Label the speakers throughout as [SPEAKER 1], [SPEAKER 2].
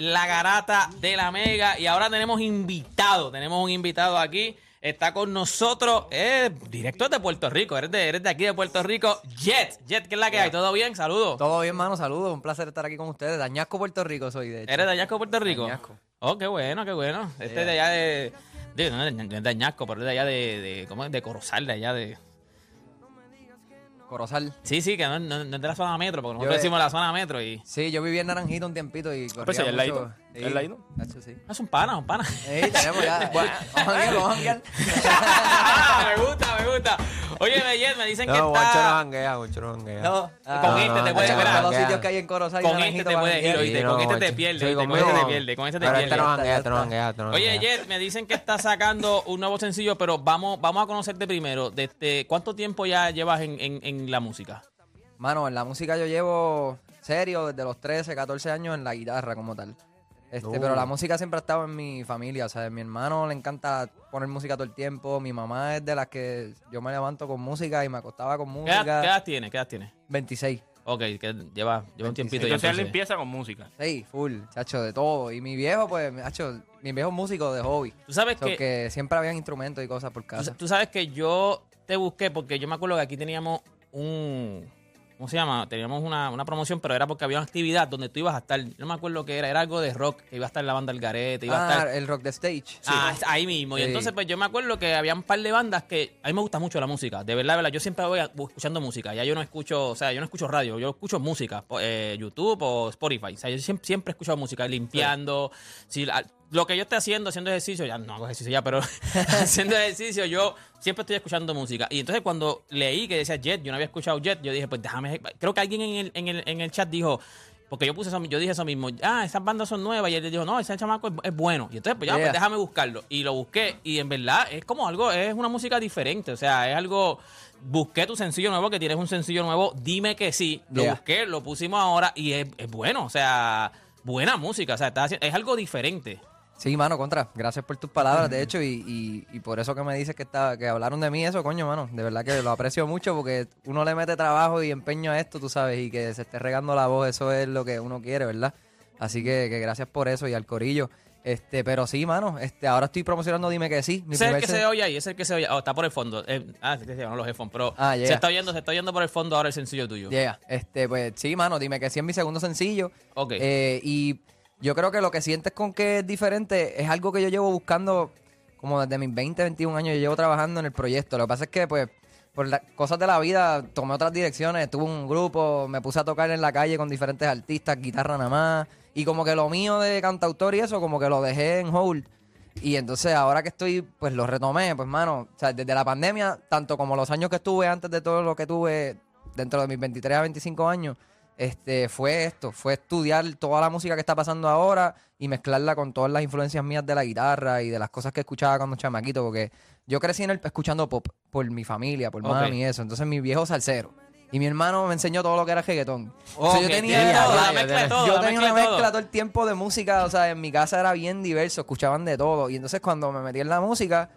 [SPEAKER 1] la garata de la Mega. Y ahora tenemos invitado, tenemos un invitado aquí. Está con nosotros, eh, directo de Puerto Rico, eres de, eres de aquí de Puerto Rico, Jet. Jet, ¿qué es la que hay? ¿Todo bien? Saludos.
[SPEAKER 2] Todo bien, mano, saludos. Un placer estar aquí con ustedes. Dañasco, Puerto Rico soy, de hecho.
[SPEAKER 1] ¿Eres de Añasco, Puerto Rico?
[SPEAKER 2] Añasco.
[SPEAKER 1] Oh, qué bueno, qué bueno. Este es de allá de. de no es de Añasco, pero es de allá de. de ¿Cómo es? De Corozal, de allá de.
[SPEAKER 2] Corozal.
[SPEAKER 1] Sí, sí, que no, no- no es de la zona metro, porque nosotros
[SPEAKER 2] Yo-
[SPEAKER 1] decimos la zona metro y.
[SPEAKER 2] Sí, yo viví en Naranjito un tiempito y corría
[SPEAKER 3] Pues sí, el
[SPEAKER 2] mucho.
[SPEAKER 3] ladito. El ladito.
[SPEAKER 2] Nacho, sí.
[SPEAKER 1] Es un pana, un pana.
[SPEAKER 2] Ey, tenemos ya. Bueno, vamos a janguear, vamos a janguear.
[SPEAKER 1] Ah, me gusta, me gusta. Oye, Beyet, me dicen que
[SPEAKER 3] No, Juancho no
[SPEAKER 1] está.
[SPEAKER 3] janguea, Juancho no janguea.
[SPEAKER 2] No,
[SPEAKER 1] Con
[SPEAKER 2] ah,
[SPEAKER 1] este te puedes
[SPEAKER 2] con
[SPEAKER 1] ver.
[SPEAKER 2] todos los sitios que hay en Corozal y
[SPEAKER 1] Con este
[SPEAKER 2] Naranjito
[SPEAKER 1] te
[SPEAKER 2] para
[SPEAKER 1] puedes ir, oíste, con
[SPEAKER 3] no,
[SPEAKER 1] este te pierdes, con este te
[SPEAKER 3] no.
[SPEAKER 1] pierdes, con este te
[SPEAKER 3] Pero este no
[SPEAKER 1] pierdes.
[SPEAKER 3] janguea, este no janguea, este no
[SPEAKER 1] Oye. Jet, me dicen que está sacando un nuevo sencillo, pero vamos, vamos a conocerte primero. Desde, ¿Cuánto tiempo ya llevas en, en- en la música?
[SPEAKER 2] Mano, en la música yo llevo serio desde los 13, 14 años en la guitarra como tal. Este. Pero la música siempre ha estado en mi familia, o sea, mi hermano le encanta poner música todo el tiempo, mi mamá es de las que yo me levanto con música y me acostaba con
[SPEAKER 1] ¿Qué edad,
[SPEAKER 2] música.
[SPEAKER 1] qué edad tienes? ¿Qué edad tienes?
[SPEAKER 2] 26.
[SPEAKER 1] Ok, que lleva, lleva un tiempito ya.
[SPEAKER 3] Entonces él
[SPEAKER 1] entonces.
[SPEAKER 3] empieza con música.
[SPEAKER 2] Sí, full, chacho, de todo. Y mi viejo, pues, chacho, mi viejo es músico de hobby.
[SPEAKER 1] Tú sabes
[SPEAKER 2] So
[SPEAKER 1] que,
[SPEAKER 2] que siempre habían instrumentos y cosas por
[SPEAKER 1] tú,
[SPEAKER 2] casa.
[SPEAKER 1] tú sabes que yo te busqué porque yo me acuerdo que aquí teníamos un... ¿Cómo se llama? Teníamos una, una promoción, pero era porque había una actividad donde tú ibas a estar. No me acuerdo qué era, era algo de rock, que iba a estar la banda El Garete, iba a
[SPEAKER 2] Ah,
[SPEAKER 1] estar.
[SPEAKER 2] el rock the stage.
[SPEAKER 1] Ah, ahí mismo. Y
[SPEAKER 2] Sí.
[SPEAKER 1] entonces, pues yo me acuerdo que había un par de bandas que a mí me gusta mucho la música. De verdad, de verdad. Yo siempre voy a- escuchando música. Ya yo no escucho, o sea, yo no escucho radio, yo escucho música, eh, YouTube o Spotify. O sea, yo siempre, siempre he escuchado música, limpiando. Si la- lo que yo esté haciendo, haciendo ejercicio, ya no hago ejercicio ya, pero haciendo ejercicio, yo siempre estoy escuchando música. Y entonces cuando leí que decía Jet, yo no había escuchado Jet, yo dije, pues déjame. Creo que alguien en el, en el, en el chat dijo. Porque yo puse eso, yo dije eso mismo, ah, esas bandas son nuevas, y él dijo, no, ese chamaco es, es bueno. Y entonces, pues ya, pues déjame buscarlo. Y lo busqué, y en verdad es como algo, es una música diferente, o sea, es algo. Busqué tu sencillo nuevo, que tienes un sencillo nuevo, dime que sí. Lo
[SPEAKER 2] Yeah.
[SPEAKER 1] busqué, lo pusimos ahora, y es, es bueno, o sea, buena música, o sea, haciendo- es algo diferente.
[SPEAKER 2] Sí, mano, contra. Gracias por tus palabras, de hecho, y, y, y por eso que me dices que está, que hablaron de mí, eso, coño, mano. De verdad que lo aprecio mucho porque uno le mete trabajo y empeño a esto, tú sabes, y que se esté regando la voz, eso es lo que uno quiere, ¿verdad? Así que, que gracias por eso y al corillo. Este, pero sí, mano, este, ahora estoy promocionando Dime que sí. mi
[SPEAKER 1] Ese es el que se oye ahí, ese es el que se oye. Oh, está por el fondo. Eh, ah, sí, no los headphones, pero
[SPEAKER 2] Ah,
[SPEAKER 1] se
[SPEAKER 2] yeah.
[SPEAKER 1] está oyendo, se está oyendo por el fondo ahora el sencillo tuyo.
[SPEAKER 2] Yeah, este, pues sí, mano, dime que sí es mi segundo sencillo.
[SPEAKER 1] Ok.
[SPEAKER 2] Eh, y yo creo que lo que sientes con que es diferente es algo que yo llevo buscando como desde mis 20, 21 años. Yo llevo trabajando en el proyecto. Lo que pasa es que, pues, por las cosas de la vida, tomé otras direcciones. Tuve un grupo, me puse a tocar en la calle con diferentes artistas, guitarra nada más. Y como que lo mío de cantautor y eso, como que lo dejé en hold. Y entonces ahora que estoy, pues lo retomé, pues mano, o sea, desde la pandemia, tanto como los años que estuve antes de todo lo que tuve dentro de mis 23 a 25 años, este, fue esto, fue estudiar toda la música que está pasando ahora y mezclarla con todas las influencias mías de la guitarra y de las cosas que escuchaba cuando chamaquito, porque yo crecí en el, escuchando pop por mi familia, por
[SPEAKER 1] Ok.
[SPEAKER 2] mami y eso, entonces mi viejo salsero. Y mi hermano me enseñó todo lo que era reggaetón. O sea, yo tenía,
[SPEAKER 1] todo,
[SPEAKER 2] yo-
[SPEAKER 1] la mezcla de todo,
[SPEAKER 2] yo
[SPEAKER 1] la
[SPEAKER 2] tenía
[SPEAKER 1] mezcla
[SPEAKER 2] una
[SPEAKER 1] todo.
[SPEAKER 2] mezcla todo el tiempo de música, o sea, en mi casa era bien diverso, escuchaban de todo. Y entonces cuando me metí en la música,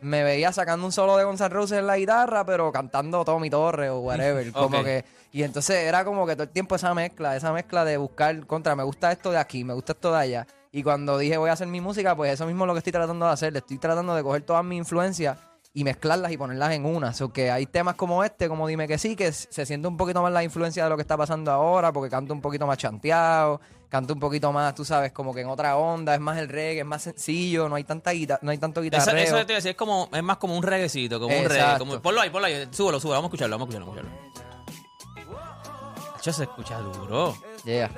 [SPEAKER 2] me veía sacando un solo de Guns N' Roses en la guitarra, pero cantando Tommy Torres o whatever. Como que, y entonces era como que todo el tiempo esa mezcla, esa mezcla de buscar contra, me gusta esto de aquí, me gusta esto de allá. Y cuando dije voy a hacer mi música, pues eso mismo es lo que estoy tratando de hacer. Le estoy tratando de coger todas mis influencias y mezclarlas y ponerlas en una. O que hay temas como este, como Dime que sí, que se siente un poquito más la influencia de lo que está pasando ahora, porque canto un poquito más chanteado, canto un poquito más, tú sabes, como que en otra onda, es más el reggae, es más sencillo, no hay tanta guita- no hay tanto
[SPEAKER 1] Eso,
[SPEAKER 2] guitarreo.
[SPEAKER 1] eso te iba a decir, es como, es más como un reguecito, como un reggae. Como, ponlo ahí, ponlo ahí, súbelo, súbelo, vamos a escucharlo, vamos a escucharlo, vamos a escucharlo. Eso se escucha duro.
[SPEAKER 2] Yeah.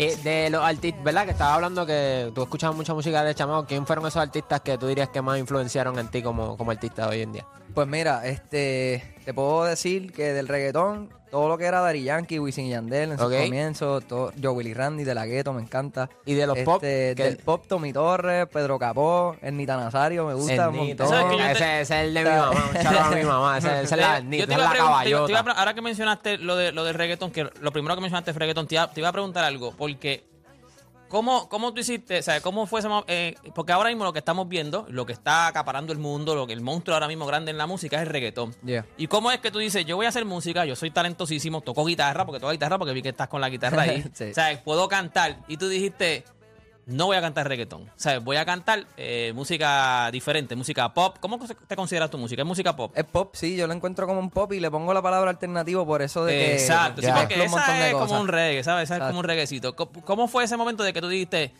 [SPEAKER 3] Eh, de los artistas, ¿verdad? Que estaba hablando que tú escuchabas mucha música de chamaco. ¿Quién fueron esos artistas que tú dirías que más influenciaron en ti como, como artista hoy en día?
[SPEAKER 2] Pues mira, este, te puedo decir que del reggaetón, todo lo que era Dari Yankee, Wisin y Yandel en sus
[SPEAKER 3] Ok.
[SPEAKER 2] comienzos, todo, Joe Willy Randy de la Gueto, me encanta.
[SPEAKER 3] Y de los
[SPEAKER 2] Este,
[SPEAKER 3] pop,
[SPEAKER 2] Del pop, Tommy Torres, Pedro Capó, Ernita Nazario, me gusta un montón.
[SPEAKER 1] ¿Sabes que yo te-
[SPEAKER 3] Ese, ese es el de mi mamá. Un a mi mamá. Ese, ese es la
[SPEAKER 1] Eh,
[SPEAKER 3] Ernita,
[SPEAKER 1] yo te iba
[SPEAKER 3] es
[SPEAKER 1] a
[SPEAKER 3] la
[SPEAKER 1] te iba- te iba a ahora que mencionaste lo, de, lo del reggaetón, que lo primero que mencionaste fue reggaetón, te iba, te iba a preguntar algo, porque ¿cómo, ¿cómo tú hiciste? O sea, ¿cómo fue ese eh, Porque ahora mismo lo que estamos viendo, lo que está acaparando el mundo, lo que el monstruo ahora mismo grande en la música es el reggaetón.
[SPEAKER 2] Yeah.
[SPEAKER 1] ¿Y cómo es que tú dices, yo voy a hacer música, yo soy talentosísimo, toco guitarra, porque toco guitarra, porque vi que estás con la guitarra ahí.
[SPEAKER 2] Sí.
[SPEAKER 1] O sea, puedo cantar. Y tú dijiste, no voy a cantar reggaetón. O sea, voy a cantar eh, música diferente, música pop. ¿Cómo te consideras tu música? ¿Es música pop?
[SPEAKER 2] Es pop, sí, yo lo encuentro como un pop y le pongo la palabra alternativo por eso de que
[SPEAKER 1] Exacto, sí,
[SPEAKER 2] que
[SPEAKER 1] porque
[SPEAKER 2] mezclo un montón
[SPEAKER 1] esa
[SPEAKER 2] de
[SPEAKER 1] es
[SPEAKER 2] cosas.
[SPEAKER 1] como un reggae, ¿sabes? Esa es como un reggaecito. ¿Cómo- ¿Cómo fue ese momento de que tú dijiste,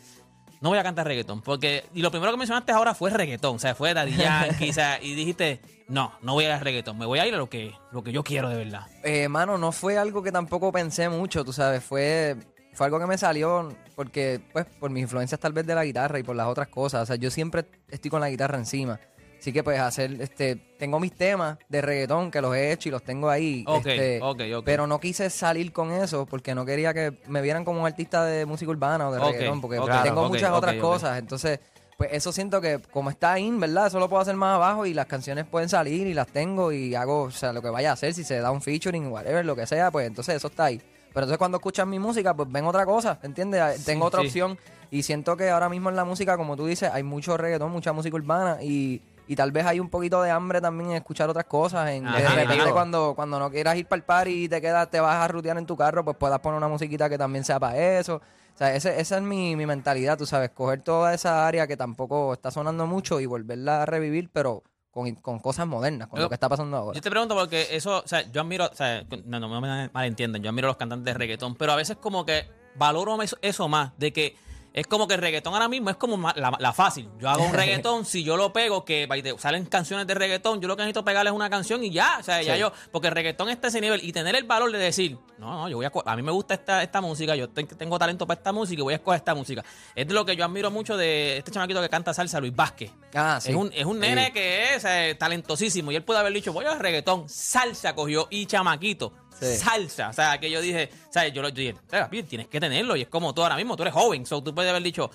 [SPEAKER 1] no voy a cantar reggaetón? Porque, y lo primero que mencionaste ahora fue reggaetón, o sea, fue Daddy Yankee, o sea, y dijiste, no, no voy a ir reggaetón, me voy a ir a lo que, lo que yo quiero de verdad.
[SPEAKER 2] Eh, mano, no fue algo que tampoco pensé mucho, tú sabes, fue, fue algo que me salió porque, pues, por mis influencias tal vez de la guitarra y por las otras cosas. O sea, yo siempre estoy con la guitarra encima. Así que, pues, hacer, este, tengo mis temas de reggaetón que los he hecho y los tengo ahí.
[SPEAKER 1] Ok,
[SPEAKER 2] este,
[SPEAKER 1] ok, ok.
[SPEAKER 2] Pero no quise salir con eso porque no quería que me vieran como un artista de música urbana o de
[SPEAKER 1] Ok,
[SPEAKER 2] reggaetón, porque
[SPEAKER 1] ok,
[SPEAKER 2] tengo muchas otras cosas. Entonces, pues eso siento que como está ahí, ¿verdad? Eso lo puedo hacer más abajo y las canciones pueden salir y las tengo y hago, o sea, lo que vaya a hacer, si se da un featuring, whatever, lo que sea, pues entonces eso está ahí. Pero entonces cuando escuchan mi música, pues ven otra cosa, ¿entiendes? Tengo otra
[SPEAKER 1] sí.
[SPEAKER 2] opción y siento que ahora mismo en la música, como tú dices, hay mucho reggaetón, mucha música urbana y, y tal vez hay un poquito de hambre también en escuchar otras cosas. En, de repente
[SPEAKER 1] claro.
[SPEAKER 2] cuando, cuando no quieras ir para el party y te quedas, te vas a rutear en tu carro, pues puedas poner una musiquita que también sea para eso. O sea, ese- esa es mi, mi mentalidad, tú sabes, coger toda esa área que tampoco está sonando mucho y volverla a revivir, pero con, con cosas modernas, con
[SPEAKER 1] Yo-
[SPEAKER 2] lo que está pasando ahora.
[SPEAKER 1] Yo te pregunto porque eso, o sea, yo admiro, o sea, no, no me malentiendan, yo admiro a los cantantes de reggaetón, pero a veces como que valoro eso, eso más, de que es como que el reggaetón ahora mismo es como la, la fácil. Yo hago un reggaetón, si yo lo pego, que salen canciones de reggaetón, yo lo que necesito pegarle es una canción y ya, o sea, ya
[SPEAKER 2] Sí.
[SPEAKER 1] yo, porque el reggaetón está a ese nivel y tener el valor de decir, no, no, yo voy a, a mí me gusta esta, esta música, yo ten- tengo talento para esta música y voy a escoger esta música. Es de lo que yo admiro mucho de este chamaquito que canta salsa, Luis Vázquez.
[SPEAKER 2] Ah, sí.
[SPEAKER 1] Es un, es un nene que es eh, talentosísimo y él puede haber dicho, voy a reggaetón, salsa cogió y chamaquito,
[SPEAKER 2] Sí.
[SPEAKER 1] salsa. O sea, que yo dije, o sea, yo, lo- yo dije, "Oiga, bien, tienes que tenerlo y es como tú ahora mismo, tú eres joven, so tú puedes haber dicho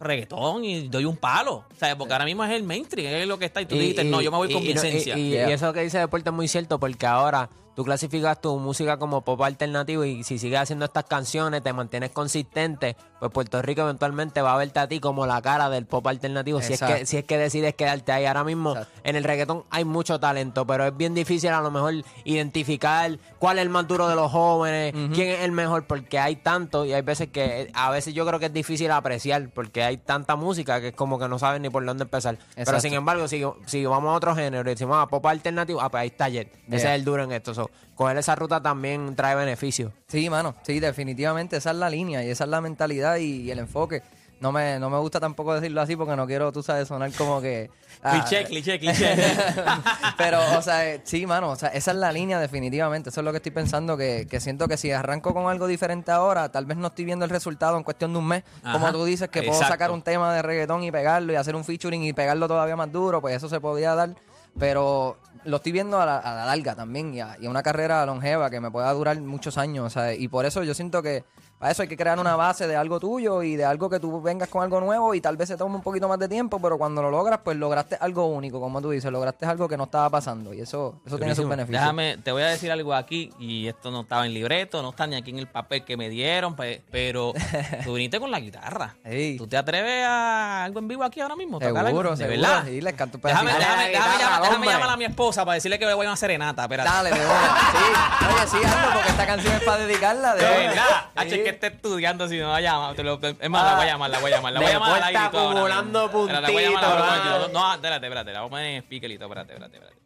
[SPEAKER 1] reggaetón y doy un palo. O sea, porque ahora mismo es el mainstream, es lo que está y tú dijiste, no, yo me voy con
[SPEAKER 3] y-
[SPEAKER 1] mi
[SPEAKER 3] y y-
[SPEAKER 1] esencia.
[SPEAKER 3] Y,
[SPEAKER 2] Yeah.
[SPEAKER 3] y eso que dice Deporte es muy cierto porque ahora tú clasificas tu música como pop alternativo y si sigues haciendo estas canciones, te mantienes consistente, pues Puerto Rico eventualmente va a verte a ti como la cara del pop alternativo si es, que, si es que decides quedarte ahí. Ahora mismo
[SPEAKER 2] Exacto.
[SPEAKER 3] en el reggaetón hay mucho talento, pero es bien difícil a lo mejor identificar cuál es el más duro de los jóvenes, quién es el mejor, porque hay tanto y hay veces que a veces yo creo que es difícil apreciar porque hay tanta música que es como que no sabes ni por dónde empezar. Pero sin embargo, si, si vamos a otro género y decimos ah, pop alternativo, ah, pues ahí está Jet. Ese es el duro en esto. So, coger esa ruta también trae beneficios.
[SPEAKER 2] Sí, mano, sí, definitivamente esa es la línea y esa es la mentalidad y, y el enfoque. No me, no me gusta tampoco decirlo así porque no quiero, tú sabes, sonar como que... ah,
[SPEAKER 1] cliché, cliché, cliché.
[SPEAKER 2] Pero, o sea, eh, sí, mano, o sea, esa es la línea definitivamente. Eso es lo que estoy pensando, que, que siento que si arranco con algo diferente ahora, tal vez no estoy viendo el resultado en cuestión de un mes. Como tú dices, que puedo
[SPEAKER 1] exacto.
[SPEAKER 2] sacar un tema de reggaetón y pegarlo y hacer un featuring y pegarlo todavía más duro, pues eso se podía dar. Pero lo estoy viendo a la, a la larga también y a, y a una carrera longeva que me pueda durar muchos años. Y por eso yo siento que para eso hay que crear una base de algo tuyo y de algo que tú vengas con algo nuevo y tal vez se tome un poquito más de tiempo, pero cuando lo logras, pues lograste algo único, como tú dices, lograste algo que no estaba pasando y eso, eso tiene sus beneficios.
[SPEAKER 1] Déjame, te voy a decir algo aquí, y esto no estaba en libreto, no está ni aquí en el papel que me dieron, pe- pero tú viniste con la guitarra. ¿Tú te atreves a algo en vivo aquí ahora mismo? ¿Tocar algo?
[SPEAKER 2] Seguro,
[SPEAKER 1] ¿De
[SPEAKER 2] seguro.
[SPEAKER 1] verdad?
[SPEAKER 2] Sí, les canto un
[SPEAKER 1] Déjame, déjame,
[SPEAKER 3] Dale,
[SPEAKER 1] déjame,
[SPEAKER 3] guitarra,
[SPEAKER 1] llamar, déjame llamar a mi esposa para decirle que voy a una serenata. Espérate.
[SPEAKER 2] Dale, de. Sí. Oye, sí, hazlo porque esta canción es para dedicarla. De,
[SPEAKER 1] De verdad.
[SPEAKER 2] Sí.
[SPEAKER 1] Esté estudiando si no la llama. Te lo- es más, la voy a llamar, la voy a llamar. La voy a llamar al aire y
[SPEAKER 3] está acumulando.
[SPEAKER 1] Espérate, la voy a llamar
[SPEAKER 3] puntitos.
[SPEAKER 1] No, espérate, espérate. La voy a poner en speakerito. Espérate, espérate, espérate.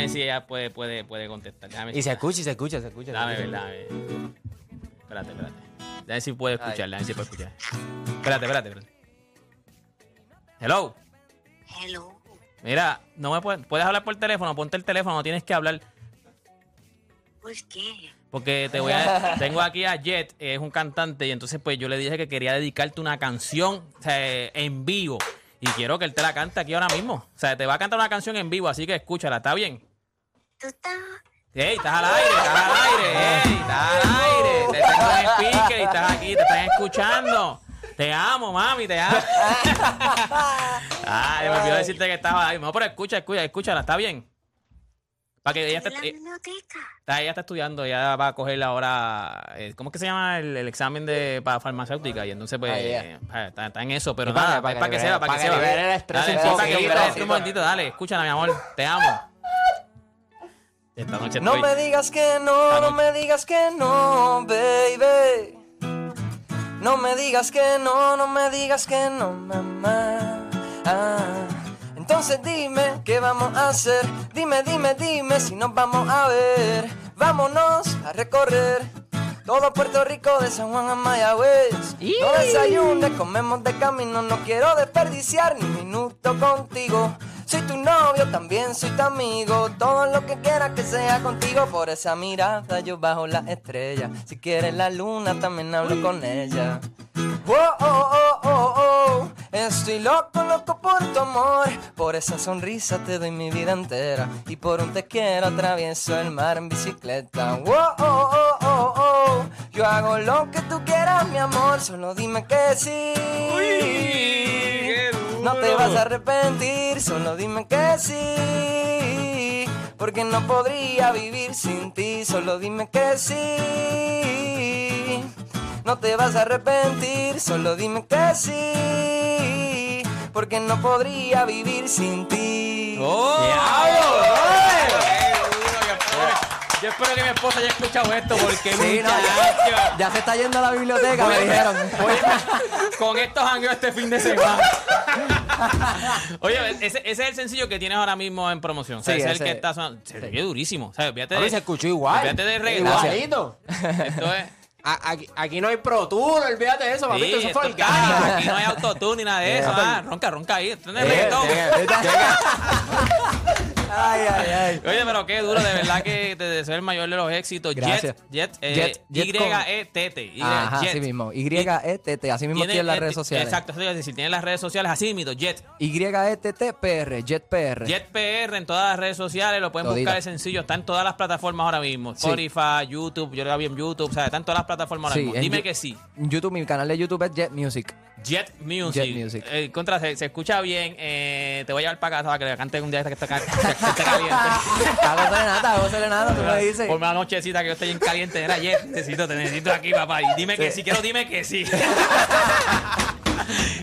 [SPEAKER 1] Ver si ella puede, puede, puede contestar.
[SPEAKER 3] Y se escucha, y se escucha, se escucha.
[SPEAKER 1] Dame ver, dame. Espérate, espérate. Ver si puede escuchar, ver si puede escuchar. Espérate, espérate, espérate. Hello.
[SPEAKER 4] Hello.
[SPEAKER 1] Mira, no me puedes, puedes hablar por teléfono, ponte el teléfono, no tienes que hablar.
[SPEAKER 4] ¿Por qué?
[SPEAKER 1] Porque te voy a, tengo aquí a Jet, es un cantante, y entonces pues yo le dije que quería dedicarte una canción o sea, en vivo. Y quiero que él te la cante aquí ahora mismo. O sea, te va a cantar una canción en vivo, así que escúchala, ¿está bien?
[SPEAKER 4] ¿Tú estás?
[SPEAKER 1] ¡Ey, estás al aire! ¡Estás al aire! ¡Ey, estás al aire! Te tengo en speaker y estás aquí, te están escuchando. Te amo, mami, te amo. Ay, me olvidó decirte que estaba ahí. No, pero escucha, escucha, escúchala, ¿está bien? Para que ella esté,
[SPEAKER 4] la
[SPEAKER 1] eh, está, ella está estudiando, ella va a coger ahora, eh, ¿cómo es que se llama el, el examen de para farmacéutica? Y entonces, pues,
[SPEAKER 2] Ah, yeah.
[SPEAKER 1] está, está en eso, pero nada,
[SPEAKER 3] que- para
[SPEAKER 1] para
[SPEAKER 3] que
[SPEAKER 1] sepa, para que sepa.
[SPEAKER 3] para que libere el estrés
[SPEAKER 1] Dale,
[SPEAKER 2] un
[SPEAKER 1] momentito, dale, escúchala, mi amor, te amo. Esta noche
[SPEAKER 2] No
[SPEAKER 1] estoy-
[SPEAKER 2] me digas que no, no me digas que no, baby. No me digas que no, no me digas que no, mamá. Ah, entonces dime qué vamos a hacer. Dime, dime, dime si nos vamos a ver. Vámonos a recorrer todo Puerto Rico de San Juan a Mayagüez. No desayunes, comemos de camino. No quiero desperdiciar ni un minuto contigo. Soy tu novio, también soy tu amigo. Todo lo que quieras que sea contigo. Por esa mirada yo bajo la estrella. Si quieres la luna, también hablo con ella. Oh, oh, oh, oh, oh. Estoy loco, loco por tu amor. Por esa sonrisa te doy mi vida entera. Y por un te quiero atravieso el mar en bicicleta. Oh, oh, oh, oh, oh. Yo hago lo que tú quieras, mi amor. Solo dime que sí.
[SPEAKER 1] qué
[SPEAKER 2] No te vas a arrepentir, solo dime que sí. Porque no podría vivir sin ti, solo dime que sí. No te vas a arrepentir, solo dime que sí. Porque no podría vivir sin ti.
[SPEAKER 1] ¡Oh! Yo espero que mi esposa haya escuchado esto porque
[SPEAKER 2] Sí, no, ya, ya se está yendo a la biblioteca, me dijeron.
[SPEAKER 1] con estos jangueos este fin de semana. Oye, ese, ese es el sencillo que tienes ahora mismo en promoción. O sea,
[SPEAKER 2] Sí,
[SPEAKER 1] ese es el
[SPEAKER 2] ese-
[SPEAKER 1] que está sonando. Se oye durísimo. O sea, olvídate
[SPEAKER 3] A
[SPEAKER 1] de,
[SPEAKER 3] se escuchó igual.
[SPEAKER 1] olvídate de reggaetón.
[SPEAKER 3] Igualito.
[SPEAKER 1] Esto es.
[SPEAKER 3] Aquí, aquí no hay Pro Tour, olvídate de eso, papito.
[SPEAKER 1] Sí,
[SPEAKER 3] eso
[SPEAKER 1] esto
[SPEAKER 3] fue orgánico.
[SPEAKER 1] aquí no hay autotune ni nada de eso. Ah, ronca, ronca ahí. Esto no es
[SPEAKER 3] Eh,
[SPEAKER 1] reggaetón.
[SPEAKER 2] Ay, ay, ay.
[SPEAKER 1] Oye, pero qué duro, de verdad que te deseo el mayor de los éxitos.
[SPEAKER 2] Gracias.
[SPEAKER 1] Jet, Jet, eh, Y-E-T-T.
[SPEAKER 2] Ajá,
[SPEAKER 1] Jet.
[SPEAKER 2] así mismo. Y-E-T-T, así mismo
[SPEAKER 1] Tiene,
[SPEAKER 2] en las
[SPEAKER 1] eh,
[SPEAKER 2] redes sociales.
[SPEAKER 1] Exacto, eso iba a decir. Tiene las redes sociales así mismo, Jet.
[SPEAKER 2] Y-E-T-T-P-R, Jet PR.
[SPEAKER 1] Jet PR en todas las redes sociales, lo pueden
[SPEAKER 2] Todita.
[SPEAKER 1] buscar, es sencillo, está en todas las plataformas ahora mismo.
[SPEAKER 2] Sí.
[SPEAKER 1] Spotify, YouTube, yo lo vi en YouTube, o sea, está en todas las plataformas ahora mismo. Dime que sí.
[SPEAKER 2] YouTube, mi canal de YouTube es Jet Music.
[SPEAKER 1] Jet Music.
[SPEAKER 2] Jet Music.
[SPEAKER 1] Eh, contra, se, se escucha bien. eh, te voy a llevar para casa para que le cante un día este que está, esté caliente.
[SPEAKER 2] Hago serenata, tú me dices.
[SPEAKER 1] Por una nochecita que yo estoy bien caliente. Era Jet, necesito, te necesito aquí, papá. Y dime que sí, quiero dime que sí.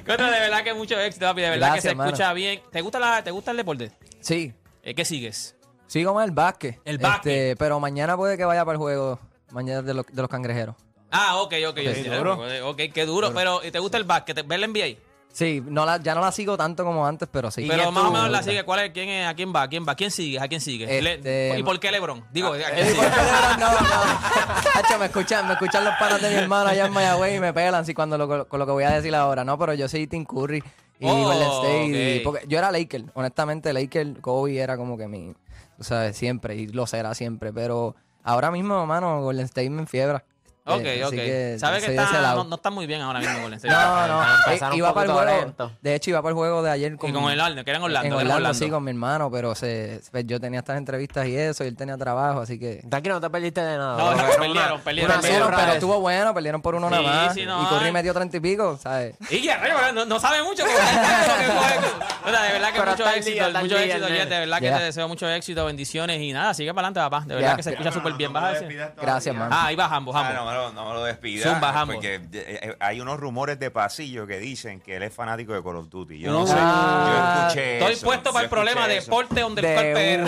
[SPEAKER 1] Contra, de verdad que mucho éxito, papi. De verdad
[SPEAKER 2] Gracias,
[SPEAKER 1] que se
[SPEAKER 2] hermano.
[SPEAKER 1] escucha bien. ¿Te gusta, la, ¿Te gusta el deporte?
[SPEAKER 2] Sí,
[SPEAKER 1] Eh, ¿Qué sigues?
[SPEAKER 2] sigo con el básquet.
[SPEAKER 1] El básquet.
[SPEAKER 2] Este, pero mañana puede que vaya para el juego, mañana de, los- de los cangrejeros.
[SPEAKER 1] Ah, ok, ok.
[SPEAKER 2] Ok,
[SPEAKER 1] sí,
[SPEAKER 2] duro.
[SPEAKER 1] Ok, qué duro. Pero ¿y ¿te gusta el básquet? ¿Ves la NBA?
[SPEAKER 2] Sí, no la, ya no la sigo tanto como antes, pero sí.
[SPEAKER 1] Pero más o menos la sigue. ¿Cuál es? ¿Quién es? ¿A quién va? ¿A quién va? ¿Quién sigue? ¿A quién sigue? Le-
[SPEAKER 2] Este-
[SPEAKER 1] ¿Y por qué LeBron? Digo, ¿a quién
[SPEAKER 2] Eh,
[SPEAKER 1] sigue?
[SPEAKER 2] ¿por qué LeBron? No, no. Hacho, me escuchan, me escuchan los panas de mi hermano allá en Mayagüez y me pelan sí, cuando lo, con lo que voy a decir ahora, ¿no? Pero yo soy Tim Curry y
[SPEAKER 1] Oh,
[SPEAKER 2] Golden State. y- porque yo era Laker, honestamente, Laker, Kobe era como que mi, tú sabes, siempre y lo será siempre. Pero ahora mismo, mano, Golden State me enfiebra.
[SPEAKER 1] Ok,
[SPEAKER 2] Eh,
[SPEAKER 1] ok.
[SPEAKER 2] que
[SPEAKER 1] ¿Sabes que está, no, no está muy bien ahora mismo State?
[SPEAKER 2] No, no, eh,
[SPEAKER 3] un
[SPEAKER 2] iba para el juego.
[SPEAKER 3] lento.
[SPEAKER 2] De hecho, iba para el juego de ayer con,
[SPEAKER 1] Y con Orlando, que era en Orlando.
[SPEAKER 2] en Orlando,
[SPEAKER 1] Orlando.
[SPEAKER 2] sí, con mi hermano, pero se, pues, yo tenía estas entrevistas y eso, y él tenía trabajo, así que...
[SPEAKER 3] Tranquilo, no te perdiste de nada.
[SPEAKER 1] No, no, perdieron, perdieron,
[SPEAKER 3] una
[SPEAKER 2] Perdieron, pero estuvo bueno, perdieron por uno
[SPEAKER 1] Sí,
[SPEAKER 2] nada más.
[SPEAKER 1] sí, no,
[SPEAKER 2] y Curry metió treinta y pico, ¿sabes?
[SPEAKER 1] Y ya, no, no sabe mucho. O sea, de verdad que
[SPEAKER 3] Pero
[SPEAKER 1] mucho éxito,
[SPEAKER 3] día,
[SPEAKER 1] mucho
[SPEAKER 3] día,
[SPEAKER 1] éxito, De verdad que te deseo mucho éxito, bendiciones y nada, sigue para adelante, papá. De verdad que se escucha súper bien. ¿Vas a decir?
[SPEAKER 2] Gracias, man.
[SPEAKER 1] Ah, ahí va Jambo,
[SPEAKER 5] Ah, me lo, no me lo despidas.
[SPEAKER 1] Zumba.
[SPEAKER 5] Porque eh, eh, hay unos rumores de pasillo que dicen que él es fanático de Call of Duty. Yo no sé.
[SPEAKER 2] Ah,
[SPEAKER 5] yo escuché
[SPEAKER 1] Estoy
[SPEAKER 5] eso,
[SPEAKER 1] puesto para el problema de
[SPEAKER 5] eso.
[SPEAKER 1] deporte donde el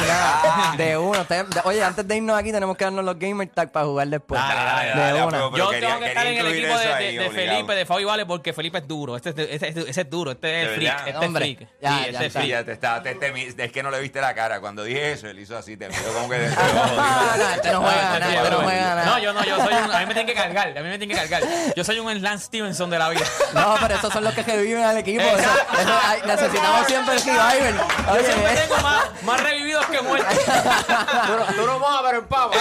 [SPEAKER 2] De una, de de- Oye, antes de irnos aquí tenemos que darnos los gamer tag para jugar después.
[SPEAKER 1] Dale, dale,
[SPEAKER 2] de
[SPEAKER 5] dale,
[SPEAKER 2] una.
[SPEAKER 5] pero-
[SPEAKER 1] Yo
[SPEAKER 5] quería-
[SPEAKER 1] tengo que estar en
[SPEAKER 5] quería
[SPEAKER 1] el
[SPEAKER 5] incluir
[SPEAKER 1] equipo de,
[SPEAKER 5] eso
[SPEAKER 1] de-
[SPEAKER 5] ahí,
[SPEAKER 1] de
[SPEAKER 5] obligado.
[SPEAKER 1] Felipe, de Fabi Vale, porque Felipe es duro. Este, este- este- ese es duro, este es el
[SPEAKER 5] ¿De
[SPEAKER 1] freak. Este
[SPEAKER 2] Hombre,
[SPEAKER 1] es freak.
[SPEAKER 2] ya,
[SPEAKER 1] sí,
[SPEAKER 2] ya
[SPEAKER 1] este es
[SPEAKER 2] está.
[SPEAKER 1] freak.
[SPEAKER 5] Sí, ya te está, te- te mi- es que no le viste la cara. Cuando dije eso, él hizo así, te miró como que de
[SPEAKER 2] Ah, no, este no juega nada, este no
[SPEAKER 1] bueno.
[SPEAKER 2] juega nada.
[SPEAKER 1] No, yo no, yo soy un. A mí me tienen que cargar, a mí me tienen que cargar. Yo soy un Lance Stevenson de la vida.
[SPEAKER 2] No, pero esos son los que reviven al equipo. Eso- eso- ay, necesitamos siempre el revival.
[SPEAKER 1] Yo
[SPEAKER 2] Oye,
[SPEAKER 1] siempre
[SPEAKER 2] eh.
[SPEAKER 1] tengo más, más revividos que muertos.
[SPEAKER 3] Tú no- Tú no mojas, pero en pavo.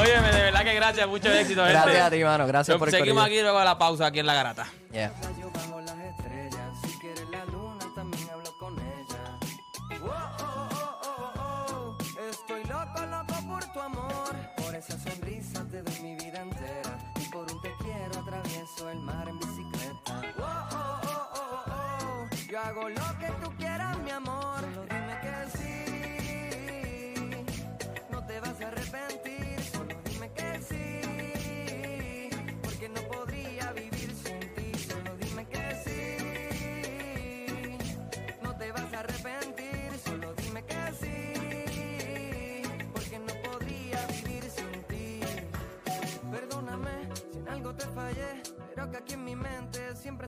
[SPEAKER 1] Oye, de verdad que gracias, mucho éxito. gente.
[SPEAKER 2] Gracias a ti, mano. Gracias por el
[SPEAKER 1] Seguimos aquí luego de la pausa aquí en la garata.
[SPEAKER 2] Yeah. Hago lo que tú quieras, mi amor. Solo dime que sí. No te vas a arrepentir. Solo dime que sí. Porque no podría vivir sin ti. Solo dime que sí. No te vas a arrepentir. Solo dime que sí. Porque no podría vivir sin ti. Perdóname si en algo te fallé. Pero que aquí en mi mente siempre.